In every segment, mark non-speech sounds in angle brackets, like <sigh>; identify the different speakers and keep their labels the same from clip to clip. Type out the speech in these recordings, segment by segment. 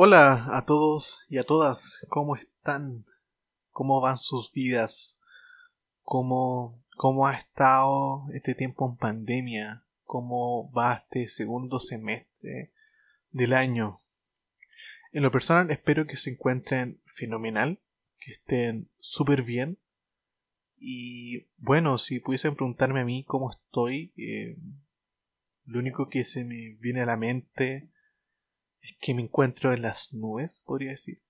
Speaker 1: Hola a todos y a todas, ¿cómo están? ¿Cómo van sus vidas? ¿Cómo, cómo ha estado este tiempo en pandemia? ¿Cómo va este segundo semestre del año? En lo personal espero que se encuentren fenomenal, que estén súper bien. Y bueno, si pudiesen preguntarme a mí cómo estoy, eh, lo único que se me viene a la mente es que me encuentro en las nubes, podría decir.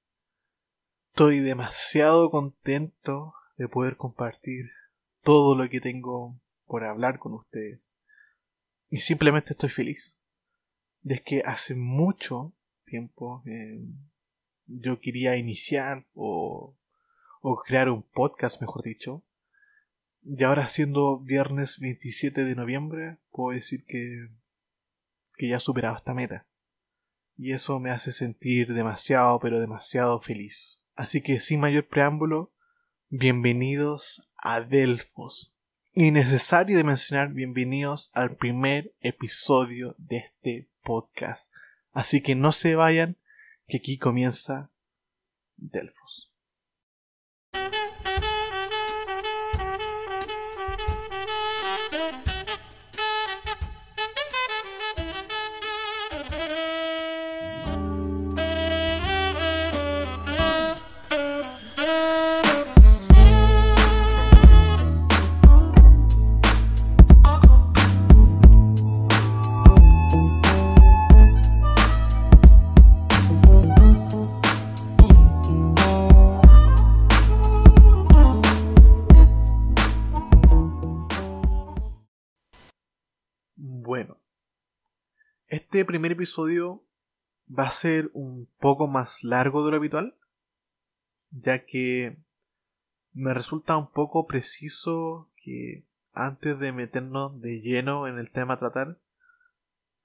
Speaker 1: Estoy demasiado contento de poder compartir todo lo que tengo por hablar con ustedes. Y simplemente estoy feliz. De que hace mucho tiempo eh, yo quería iniciar o, o crear un podcast, mejor dicho. Y ahora siendo viernes 27 de noviembre, puedo decir que, que ya he superado esta meta y eso me hace sentir demasiado, pero demasiado feliz. Así que sin mayor preámbulo, bienvenidos a Delfos. Innecesario de mencionar bienvenidos al primer episodio de este podcast. Así que no se vayan, que aquí comienza Delfos. Este primer episodio va a ser un poco más largo de lo habitual, ya que me resulta un poco preciso que antes de meternos de lleno en el tema a tratar,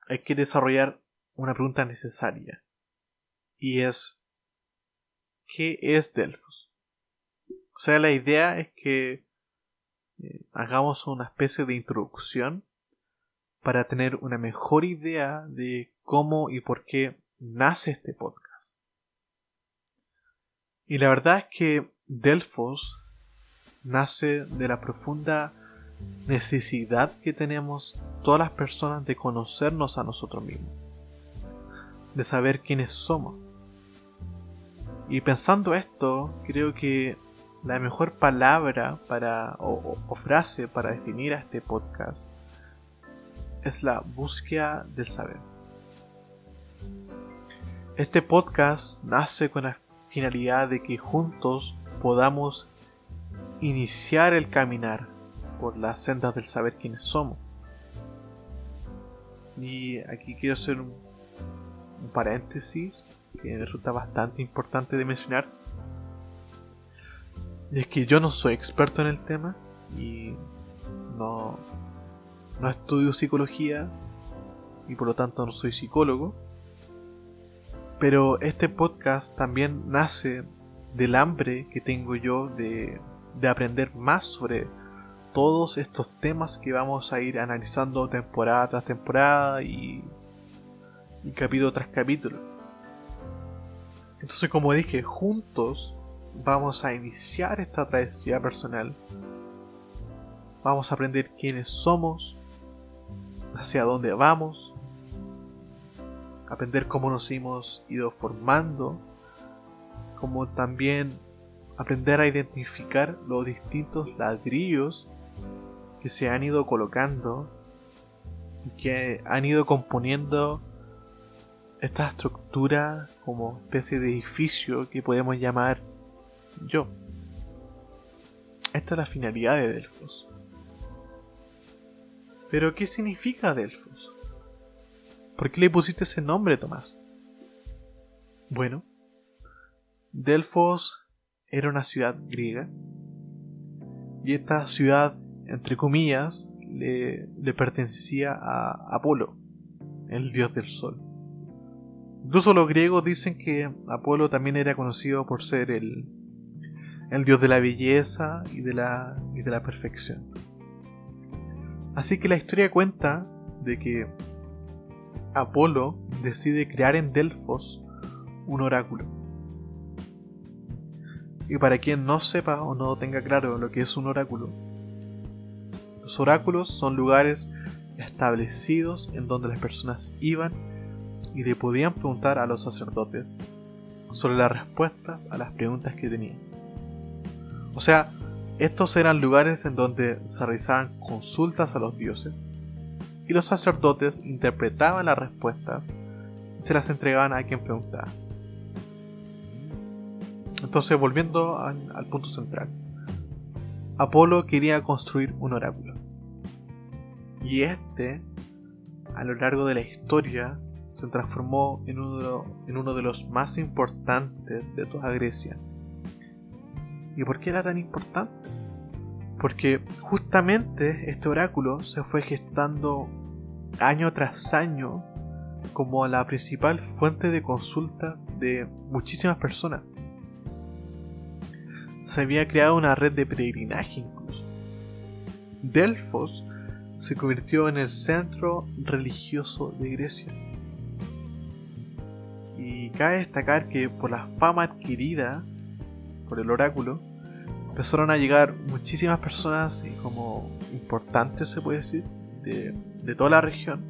Speaker 1: hay que desarrollar una pregunta necesaria. Y es, ¿qué es Delfos? O sea, la idea es que eh, hagamos una especie de introducción para tener una mejor idea de cómo y por qué nace este podcast. Y la verdad es que Delfos nace de la profunda necesidad que tenemos todas las personas de conocernos a nosotros mismos, de saber quiénes somos. Y pensando esto, creo que la mejor palabra para o, o frase para definir a este podcast es la búsqueda del saber. Este podcast nace con la finalidad de que juntos podamos iniciar el caminar por las sendas del saber quiénes somos. Y aquí quiero hacer un, paréntesis que resulta bastante importante de mencionar. Y es que yo no soy experto en el tema y no, no estudio psicología y por lo tanto no soy psicólogo. Pero este podcast también nace del hambre que tengo yo de, aprender más sobre todos estos temas que vamos a ir analizando temporada tras temporada y, y capítulo tras capítulo. Entonces, como dije, juntos vamos a iniciar esta travesía personal. Vamos a aprender quiénes somos, hacia dónde vamos, aprender cómo nos hemos ido formando, como también aprender a identificar los distintos ladrillos que se han ido colocando y que han ido componiendo esta estructura como especie de edificio que podemos llamar yo. Esta es la finalidad de Delfos. Pero, ¿qué significa Delfos? ¿Por qué le pusiste ese nombre, Tomás? Bueno, Delfos era una ciudad griega. Y esta ciudad, entre comillas, le, pertenecía a Apolo, el dios del sol. Incluso los griegos dicen que Apolo también era conocido por ser el, el dios de la belleza y de la, y de la perfección. Así que la historia cuenta de que Apolo decide crear en Delfos un oráculo. Y para quien no sepa o no tenga claro lo que es un oráculo, los oráculos son lugares establecidos en donde las personas iban y le podían preguntar a los sacerdotes sobre las respuestas a las preguntas que tenían. O sea, estos eran lugares en donde se realizaban consultas a los dioses y los sacerdotes interpretaban las respuestas y se las entregaban a quien preguntaba. Entonces, volviendo al punto central, Apolo quería construir un oráculo. Y este, a lo largo de la historia, se transformó en uno, de los más importantes de toda Grecia. ¿Y por qué era tan importante? Porque justamente este oráculo se fue gestando año tras año como la principal fuente de consultas de muchísimas personas. Se había creado una red de peregrinaje incluso. Delfos se convirtió en el centro religioso de Grecia. Y cabe destacar que por la fama adquirida por el oráculo, empezaron a llegar muchísimas personas como importantes, se puede decir, de, toda la región.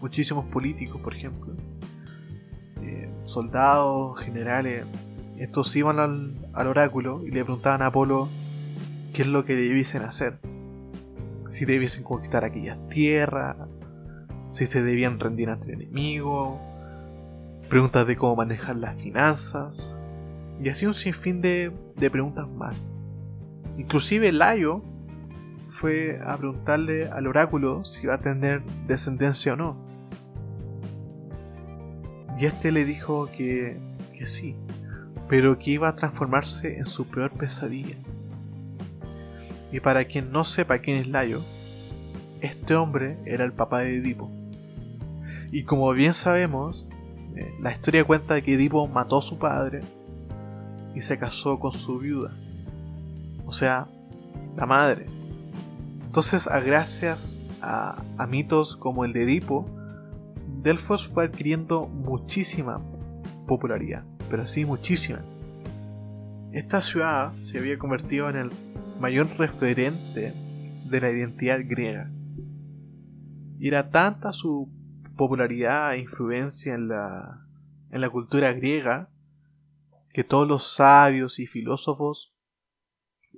Speaker 1: Muchísimos políticos, por ejemplo. Eh, soldados, generales. Estos iban al, al oráculo y le preguntaban a Apolo qué es lo que debiesen hacer. Si debiesen conquistar aquellas tierras, si se debían rendir ante el enemigo, preguntas de cómo manejar las finanzas, y así un sinfín de, de preguntas más. Inclusive Layo fue a preguntarle al oráculo si iba a tener descendencia o no. Y este le dijo que, que sí, pero que iba a transformarse en su peor pesadilla. Y para quien no sepa quién es Layo, este hombre era el papá de Edipo. Y como bien sabemos, eh, la historia cuenta que Edipo mató a su padre y se casó con su viuda, o sea, la madre. Entonces, a gracias a, a mitos como el de Edipo, Delfos fue adquiriendo muchísima popularidad, pero sí muchísima. Esta ciudad se había convertido en el mayor referente de la identidad griega. Y era tanta su popularidad e influencia en la, en la cultura griega que todos los sabios y filósofos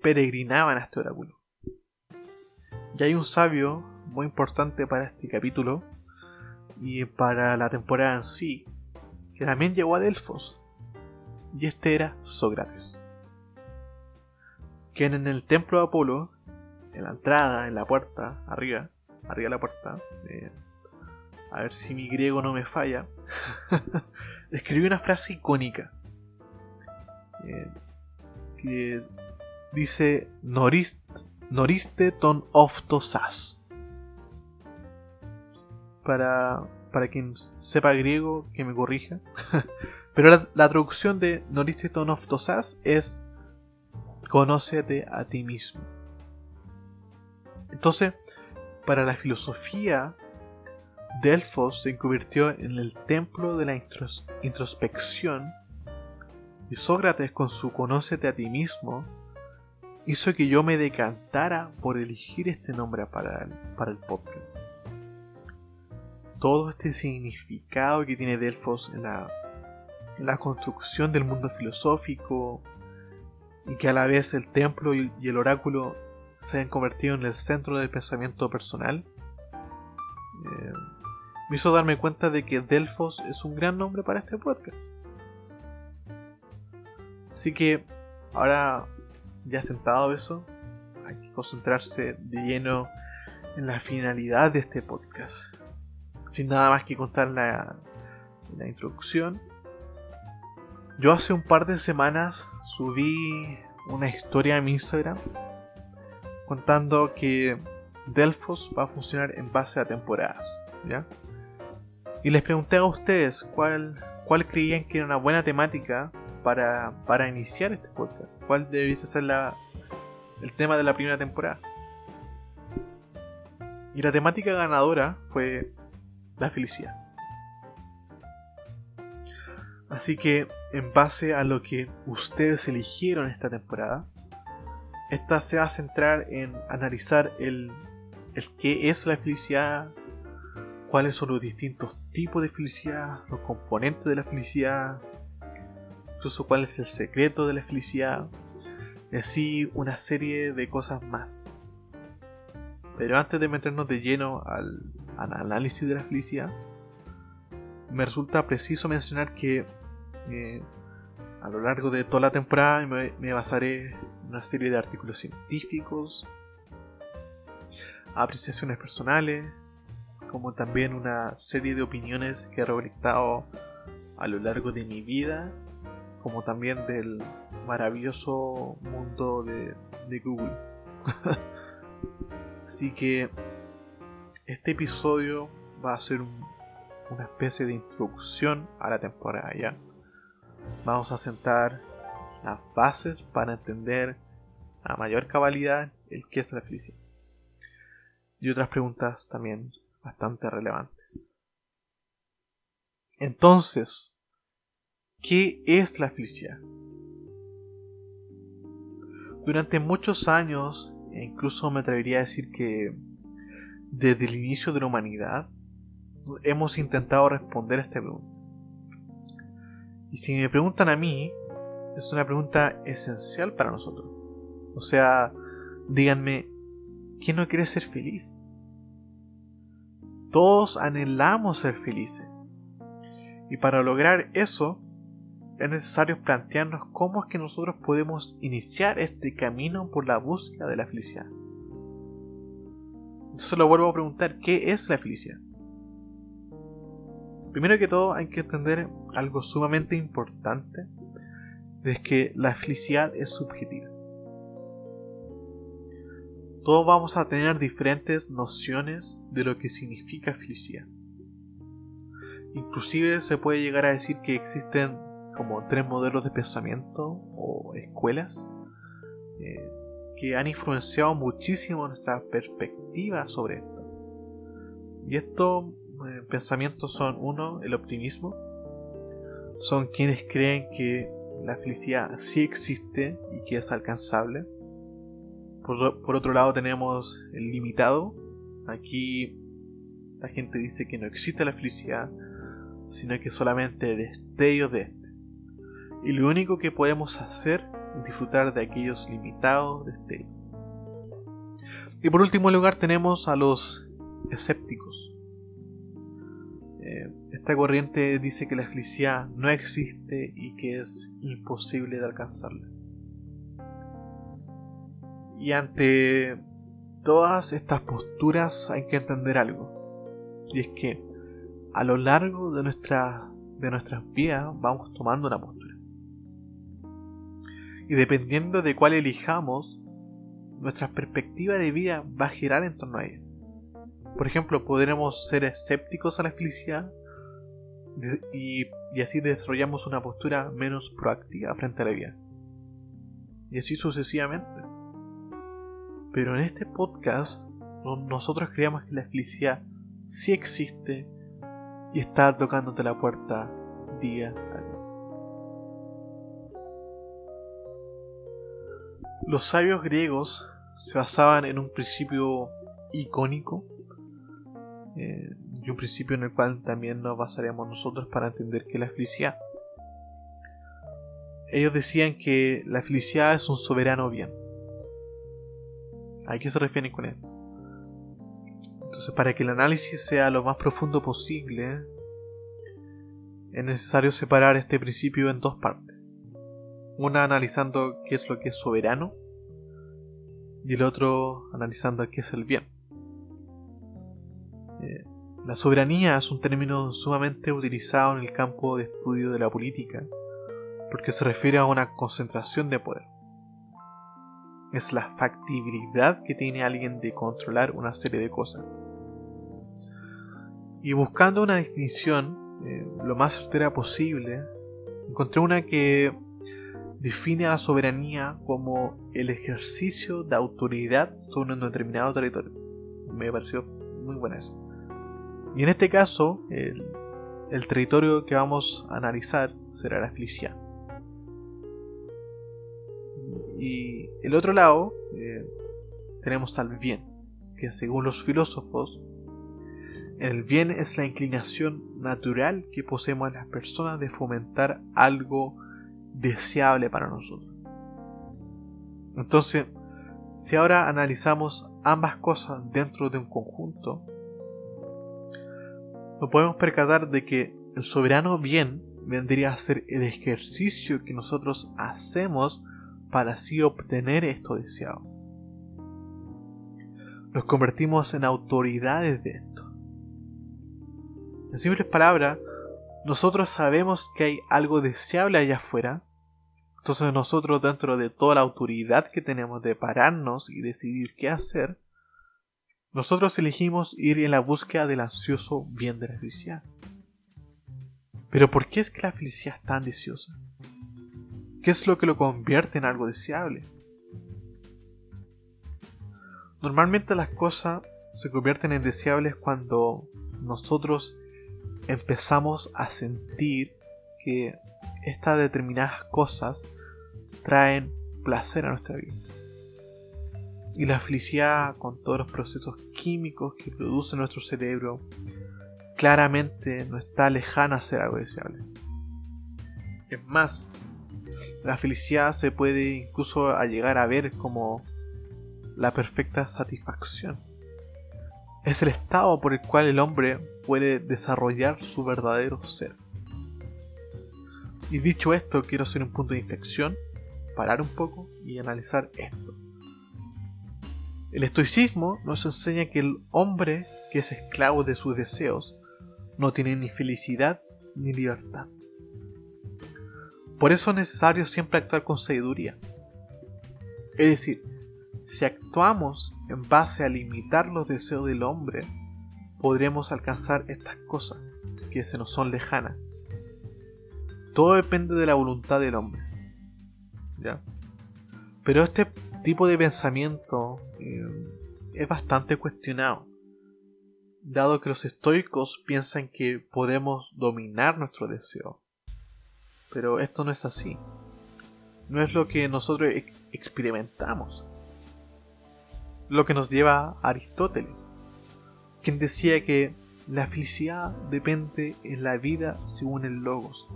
Speaker 1: peregrinaban a este oráculo. Y hay un sabio muy importante para este capítulo y para la temporada en sí, que también llegó a Delfos, y este era Sócrates, quien en el templo de Apolo, en la entrada, en la puerta, arriba, arriba de la puerta, a ver si mi griego no me falla, <laughs> escribió una frase icónica que dice Noriste ton oftosas. Para, para quien sepa griego, que me corrija. <laughs> Pero la, traducción de Noriste ton oftosas es Conócete a ti mismo. Entonces, para la filosofía, Delfos se convirtió en el templo de la introspección y Sócrates con su Conócete a ti mismo hizo que yo me decantara por elegir este nombre para el, para el podcast. Todo este significado que tiene Delfos en la, en la construcción del mundo filosófico y que a la vez el templo y, el oráculo se han convertido en el centro del pensamiento personal, eh, me hizo darme cuenta de que Delfos es un gran nombre para este podcast. Así que ahora ya sentado eso, hay que concentrarse de lleno en la finalidad de este podcast. Sin nada más que contar la, la introducción. Yo hace un par de semanas subí una historia en mi Instagram contando que Delfos va a funcionar en base a temporadas. ¿ya? Y les pregunté a ustedes cuál, cuál creían que era una buena temática para, para iniciar este podcast? ¿Cuál debiese ser la, el tema de la primera temporada? Y la temática ganadora fue la felicidad. Así que, en base a lo que ustedes eligieron esta temporada, esta se va a centrar en analizar el, el qué es la felicidad, cuáles son los distintos tipos de felicidad, los componentes de la felicidad, incluso cuál es el secreto de la felicidad, y así una serie de cosas más. Pero antes de meternos de lleno al, análisis de la felicidad, me resulta preciso mencionar que eh, a lo largo de toda la temporada me, me basaré en una serie de artículos científicos, apreciaciones personales, como también una serie de opiniones que he recolectado a lo largo de mi vida, como también del maravilloso mundo de, Google. <laughs> Así que este episodio va a ser una especie de introducción a la temporada ya. Vamos a sentar las bases para entender a mayor cabalidad el que es la felicidad. Y otras preguntas también bastante relevantes. Entonces, ¿qué es la felicidad? Durante muchos años, e incluso me atrevería a decir que desde el inicio de la humanidad, hemos intentado responder a esta pregunta. Y si me preguntan a mí, es una pregunta esencial para nosotros. O sea, díganme, ¿quién no quiere ser feliz? Todos anhelamos ser felices. Y para lograr eso, es necesario plantearnos cómo es que nosotros podemos iniciar este camino por la búsqueda de la felicidad. Entonces lo vuelvo a preguntar, ¿qué es la felicidad? Primero que todo hay que entender algo sumamente importante, es que la felicidad es subjetiva todos vamos a tener diferentes nociones de lo que significa felicidad. Inclusive se puede llegar a decir que existen como tres modelos de pensamiento o escuelas eh, que han influenciado muchísimo nuestra perspectiva sobre esto. Y estos eh, pensamientos son uno, el optimismo. Son quienes creen que la felicidad sí existe y que es alcanzable por, otro lado tenemos el limitado. Aquí la gente dice que no existe la felicidad, sino que solamente destellos de. Y lo único que podemos hacer es disfrutar de aquellos limitados destellos. Y por último lugar tenemos a los escépticos. Eh, esta corriente dice que la felicidad no existe y que es imposible de alcanzarla. Y ante todas estas posturas hay que entender algo. Y es que a lo largo de, nuestra, de nuestras vidas vamos tomando una postura. Y dependiendo de cuál elijamos, nuestra perspectiva de vida va a girar en torno a ella. Por ejemplo, podremos ser escépticos a la felicidad y, así desarrollamos una postura menos proactiva frente a la vida. Y así sucesivamente. Pero en este podcast nosotros creemos que la felicidad sí existe y está tocándote la puerta día a día. Los sabios griegos se basaban en un principio icónico eh, y un principio en el cual también nos basaremos nosotros para entender que la felicidad. Ellos decían que la felicidad es un soberano bien. ¿A qué se refieren con esto? Entonces, para que el análisis sea lo más profundo posible, es necesario separar este principio en dos partes. Una analizando qué es lo que es soberano y el otro analizando qué es el bien. Eh, la soberanía es un término sumamente utilizado en el campo de estudio de la política porque se refiere a una concentración de poder es la factibilidad que tiene alguien de controlar una serie de cosas. Y buscando una definición eh, lo más certera posible, encontré una que define a la soberanía como el ejercicio de autoridad sobre un determinado territorio. Me pareció muy buena eso. Y en este caso, el territorio que vamos a analizar será la felicidad. Y el otro lado eh, tenemos al bien, que según los filósofos, el bien es la inclinación natural que poseemos las personas de fomentar algo deseable para nosotros. Entonces, si ahora analizamos ambas cosas dentro de un conjunto, nos podemos percatar de que el soberano bien vendría a ser el ejercicio que nosotros hacemos para así obtener esto deseado. Nos convertimos en autoridades de esto. En simples palabras, nosotros sabemos que hay algo deseable allá afuera, entonces nosotros dentro de toda la autoridad que tenemos de pararnos y decidir qué hacer, nosotros elegimos ir en la búsqueda del ansioso bien de la felicidad. Pero ¿por qué es que la felicidad es tan deseosa? ¿Qué es lo que lo convierte en algo deseable? Normalmente las cosas se convierten en deseables cuando nosotros empezamos a sentir que estas determinadas cosas traen placer a nuestra vida. Y la felicidad con todos los procesos químicos que produce nuestro cerebro claramente no está lejana a ser algo deseable. Es más, la felicidad se puede incluso llegar a ver como la perfecta satisfacción. Es el estado por el cual el hombre puede desarrollar su verdadero ser. Y dicho esto, quiero hacer un punto de inflexión, parar un poco y analizar esto. El estoicismo nos enseña que el hombre que es esclavo de sus deseos no tiene ni felicidad ni libertad. Por eso es necesario siempre actuar con sabiduría. Es decir, si actuamos en base a limitar los deseos del hombre, podremos alcanzar estas cosas que se nos son lejanas. Todo depende de la voluntad del hombre. ¿Ya? Pero este tipo de pensamiento eh, es bastante cuestionado, dado que los estoicos piensan que podemos dominar nuestro deseo. Pero esto no es así. No es lo que nosotros experimentamos. Lo que nos lleva a Aristóteles, quien decía que la felicidad depende en la vida según el logos.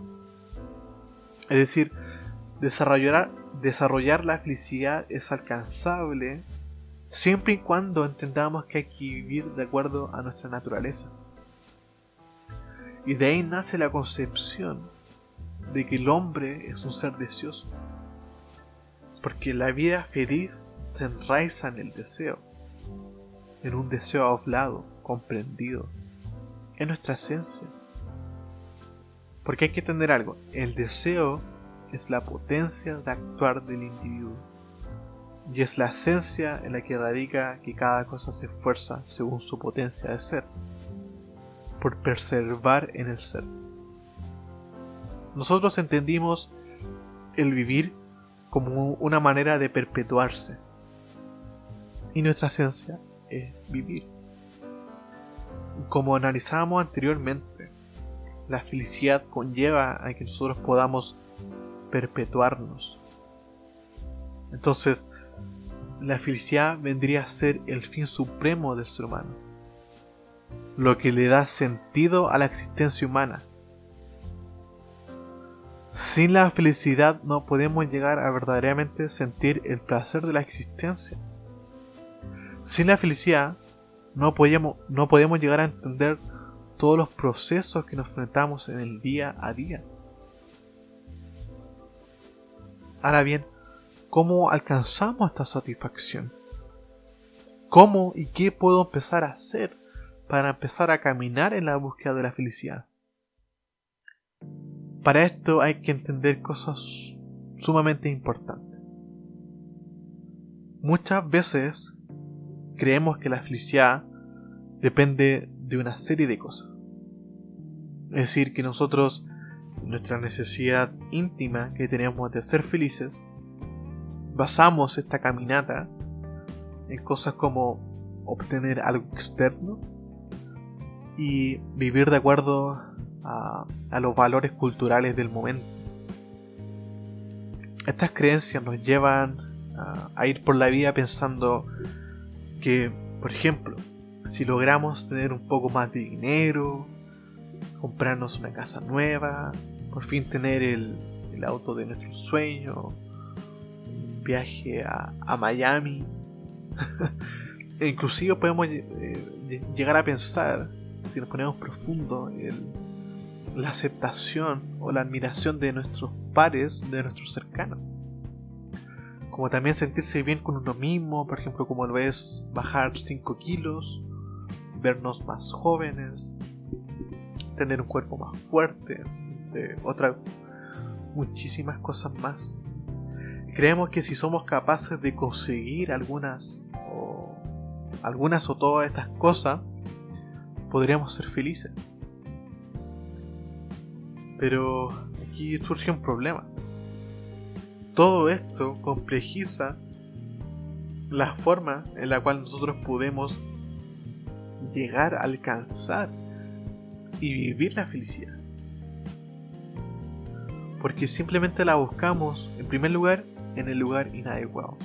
Speaker 1: Es decir, desarrollar, desarrollar la felicidad es alcanzable siempre y cuando entendamos que hay que vivir de acuerdo a nuestra naturaleza. Y de ahí nace la concepción de que el hombre es un ser deseoso. Porque la vida feliz se enraiza en el deseo, en un deseo hablado, comprendido, en nuestra esencia. Porque hay que entender algo, el deseo es la potencia de actuar del individuo y es la esencia en la que radica que cada cosa se esfuerza según su potencia de ser, por preservar en el ser nosotros entendimos el vivir como una manera de perpetuarse. Y nuestra esencia es vivir. Como analizábamos anteriormente, la felicidad conlleva a que nosotros podamos perpetuarnos. Entonces, la felicidad vendría a ser el fin supremo del ser humano, lo que le da sentido a la existencia humana sin la felicidad no podemos llegar a verdaderamente sentir el placer de la existencia. Sin la felicidad no podemos, no llegar a entender todos los procesos que nos enfrentamos en el día a día. Ahora bien, ¿cómo alcanzamos esta satisfacción? ¿Cómo y qué puedo empezar a hacer para empezar a caminar en la búsqueda de la felicidad? Para esto hay que entender cosas sumamente importantes. Muchas veces creemos que la felicidad depende de una serie de cosas. Es decir, que nosotros, nuestra necesidad íntima que tenemos de ser felices, basamos esta caminata en cosas como obtener algo externo y vivir de acuerdo a, los valores culturales del momento. Estas creencias nos llevan a, ir por la vida pensando que, por ejemplo, si logramos tener un poco más de dinero, comprarnos una casa nueva, por fin tener el, auto de nuestro sueño, un viaje a, Miami, <laughs> e inclusive podemos eh, llegar a pensar, si nos ponemos profundo, el, la aceptación o la admiración de nuestros pares, de nuestros cercanos. Como también sentirse bien con uno mismo, por ejemplo, como lo es bajar 5 kilos, vernos más jóvenes, tener un cuerpo más fuerte, entre otras muchísimas cosas más. Creemos que si somos capaces de conseguir algunas o algunas o todas estas cosas, podríamos ser felices. Pero aquí surge un problema. Todo esto complejiza la forma en la cual nosotros podemos llegar a alcanzar y vivir la felicidad. Porque simplemente la buscamos, en primer lugar, en el lugar inadecuado.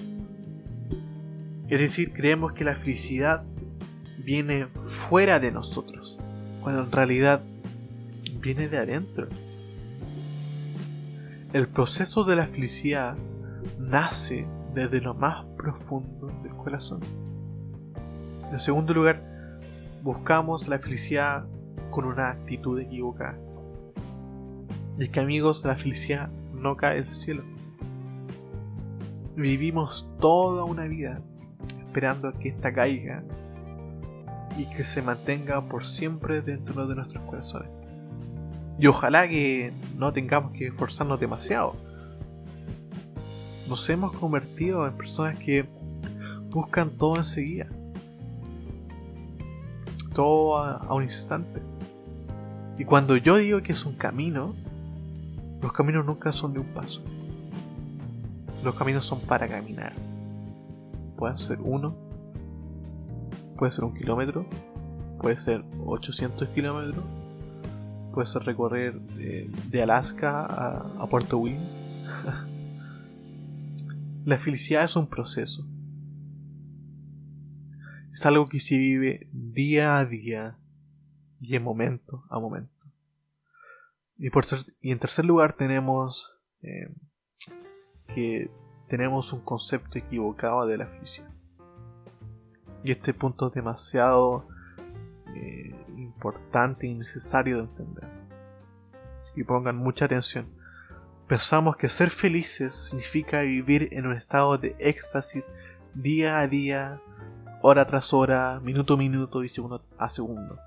Speaker 1: Es decir, creemos que la felicidad viene fuera de nosotros, cuando en realidad viene de adentro. El proceso de la felicidad nace desde lo más profundo del corazón. En segundo lugar, buscamos la felicidad con una actitud equivocada. Y es que amigos, la felicidad no cae del cielo. Vivimos toda una vida esperando a que ésta caiga y que se mantenga por siempre dentro de nuestros corazones. Y ojalá que no tengamos que esforzarnos demasiado. Nos hemos convertido en personas que buscan todo enseguida. Todo a, un instante. Y cuando yo digo que es un camino, los caminos nunca son de un paso. Los caminos son para caminar. Pueden ser uno, puede ser un kilómetro, puede ser 800 kilómetros, puede ser recorrer de, Alaska a, Puerto William. <laughs> La felicidad es un proceso. Es algo que se vive día a día y en momento a momento. Y, por y en tercer lugar tenemos eh, que tenemos un concepto equivocado de la felicidad. Y este punto es demasiado eh, importante y necesario de entender. Así que pongan mucha atención. Pensamos que ser felices significa vivir en un estado de éxtasis día a día, hora tras hora, minuto a minuto y segundo a segundo.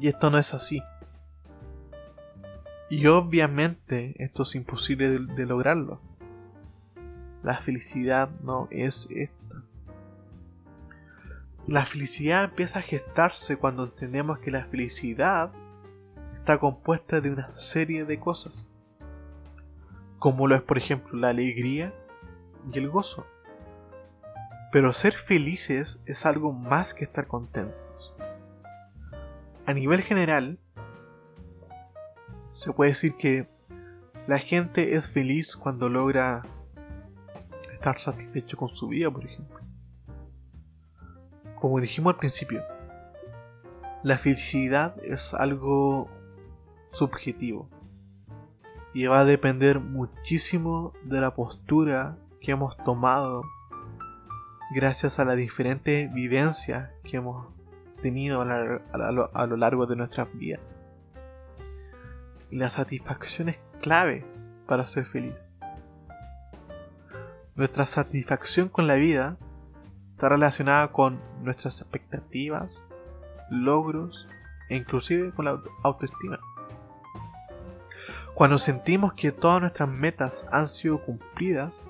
Speaker 1: Y esto no es así. Y obviamente esto es imposible de, lograrlo. La felicidad no es esto. La felicidad empieza a gestarse cuando entendemos que la felicidad está compuesta de una serie de cosas, como lo es por ejemplo la alegría y el gozo. Pero ser felices es algo más que estar contentos. A nivel general, se puede decir que la gente es feliz cuando logra estar satisfecho con su vida, por ejemplo como dijimos al principio, la felicidad es algo subjetivo y va a depender muchísimo de la postura que hemos tomado gracias a las diferentes vivencias que hemos tenido a, lo, largo de nuestras vidas. Y la satisfacción es clave para ser feliz. Nuestra satisfacción con la vida está relacionada con nuestras expectativas, logros e inclusive con la autoestima. Cuando sentimos que todas nuestras metas han sido cumplidas,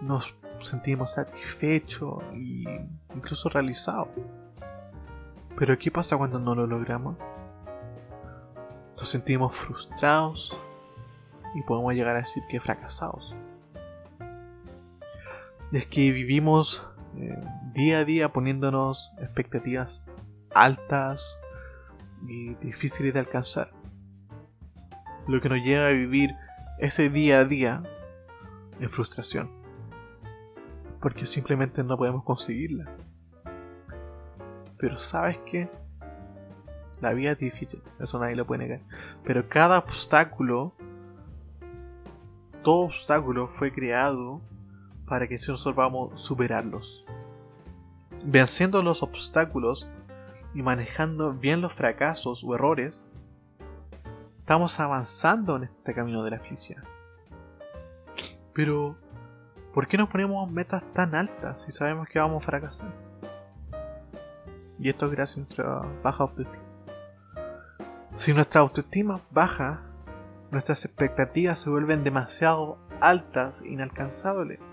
Speaker 1: nos sentimos satisfechos e incluso realizados. Pero ¿qué pasa cuando no lo logramos? Nos sentimos frustrados y podemos llegar a decir que fracasados. Es que vivimos eh, día a día poniéndonos expectativas altas y difíciles de alcanzar. Lo que nos lleva a vivir ese día a día en frustración. Porque simplemente no podemos conseguirla. Pero sabes que la vida es difícil, eso nadie lo puede negar. Pero cada obstáculo, todo obstáculo fue creado para que nosotros podamos superarlos. Venciendo los obstáculos y manejando bien los fracasos o errores, estamos avanzando en este camino de la felicidad. Pero, ¿por qué nos ponemos metas tan altas si sabemos que vamos a fracasar? Y esto es gracias a nuestra baja autoestima. Si nuestra autoestima baja, nuestras expectativas se vuelven demasiado altas e inalcanzables.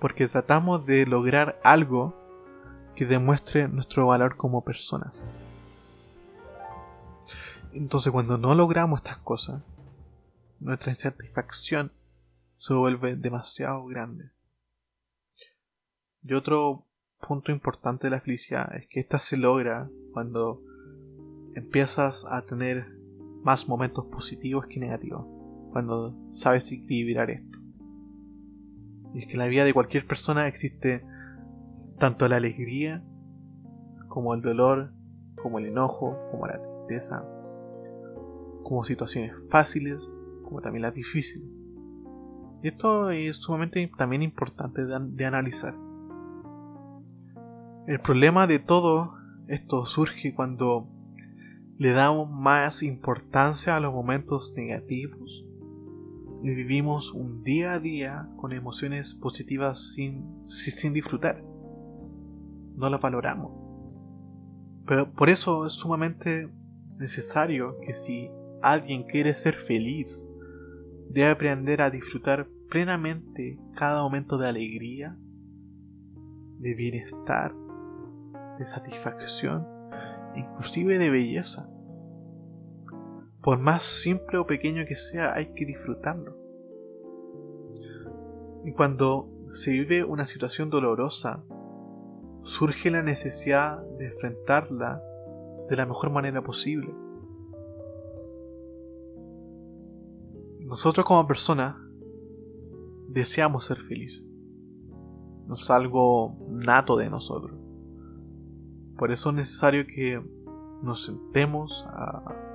Speaker 1: Porque tratamos de lograr algo que demuestre nuestro valor como personas. Entonces cuando no logramos estas cosas, nuestra insatisfacción se vuelve demasiado grande. Y otro punto importante de la felicidad es que esta se logra cuando empiezas a tener más momentos positivos que negativos, cuando sabes equilibrar esto. Y es que en la vida de cualquier persona existe tanto la alegría, como el dolor, como el enojo, como la tristeza, como situaciones fáciles, como también las difíciles. Y esto es sumamente también importante de, analizar. El problema de todo esto surge cuando le damos más importancia a los momentos negativos vivimos un día a día con emociones positivas sin, sin disfrutar. No las valoramos. Pero por eso es sumamente necesario que si alguien quiere ser feliz, debe aprender a disfrutar plenamente cada momento de alegría, de bienestar, de satisfacción, inclusive de belleza. Por más simple o pequeño que sea, hay que disfrutarlo. Y cuando se vive una situación dolorosa, surge la necesidad de enfrentarla de la mejor manera posible. Nosotros como personas deseamos ser felices. No es algo nato de nosotros. Por eso es necesario que nos sentemos a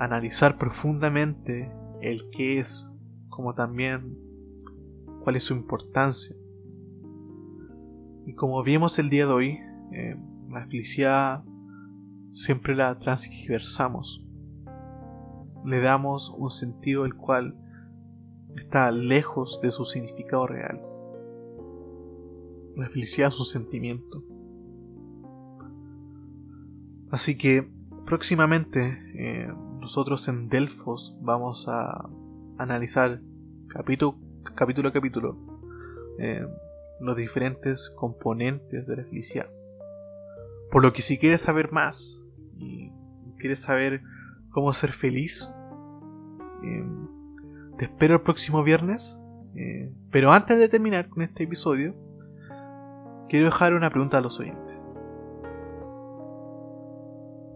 Speaker 1: analizar profundamente el qué es, como también cuál es su importancia. Y como vimos el día de hoy, eh, la felicidad siempre la transversamos. Le damos un sentido el cual está lejos de su significado real. La felicidad es un sentimiento. Así que próximamente eh, nosotros en Delfos vamos a analizar capítulo, capítulo a capítulo eh, los diferentes componentes de la felicidad. Por lo que si quieres saber más y quieres saber cómo ser feliz, eh, te espero el próximo viernes. Eh, pero antes de terminar con este episodio, quiero dejar una pregunta a los oyentes.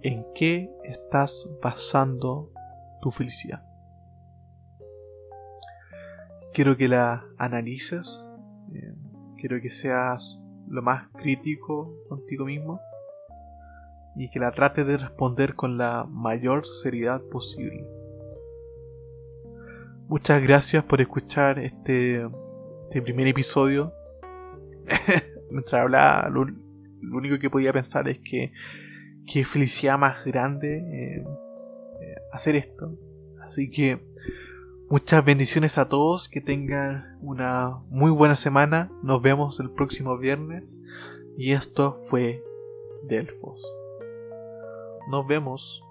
Speaker 1: ¿En qué estás basando tu felicidad? Quiero que la analices, eh, quiero que seas lo más crítico contigo mismo y que la trates de responder con la mayor seriedad posible. Muchas gracias por escuchar este, este primer episodio. <laughs> Mientras hablaba, lo, único que podía pensar es que qué felicidad más grande eh, eh, hacer esto. Así que muchas bendiciones a todos, que tengan una muy buena semana. Nos vemos el próximo viernes. Y esto fue Delfos. Nos vemos.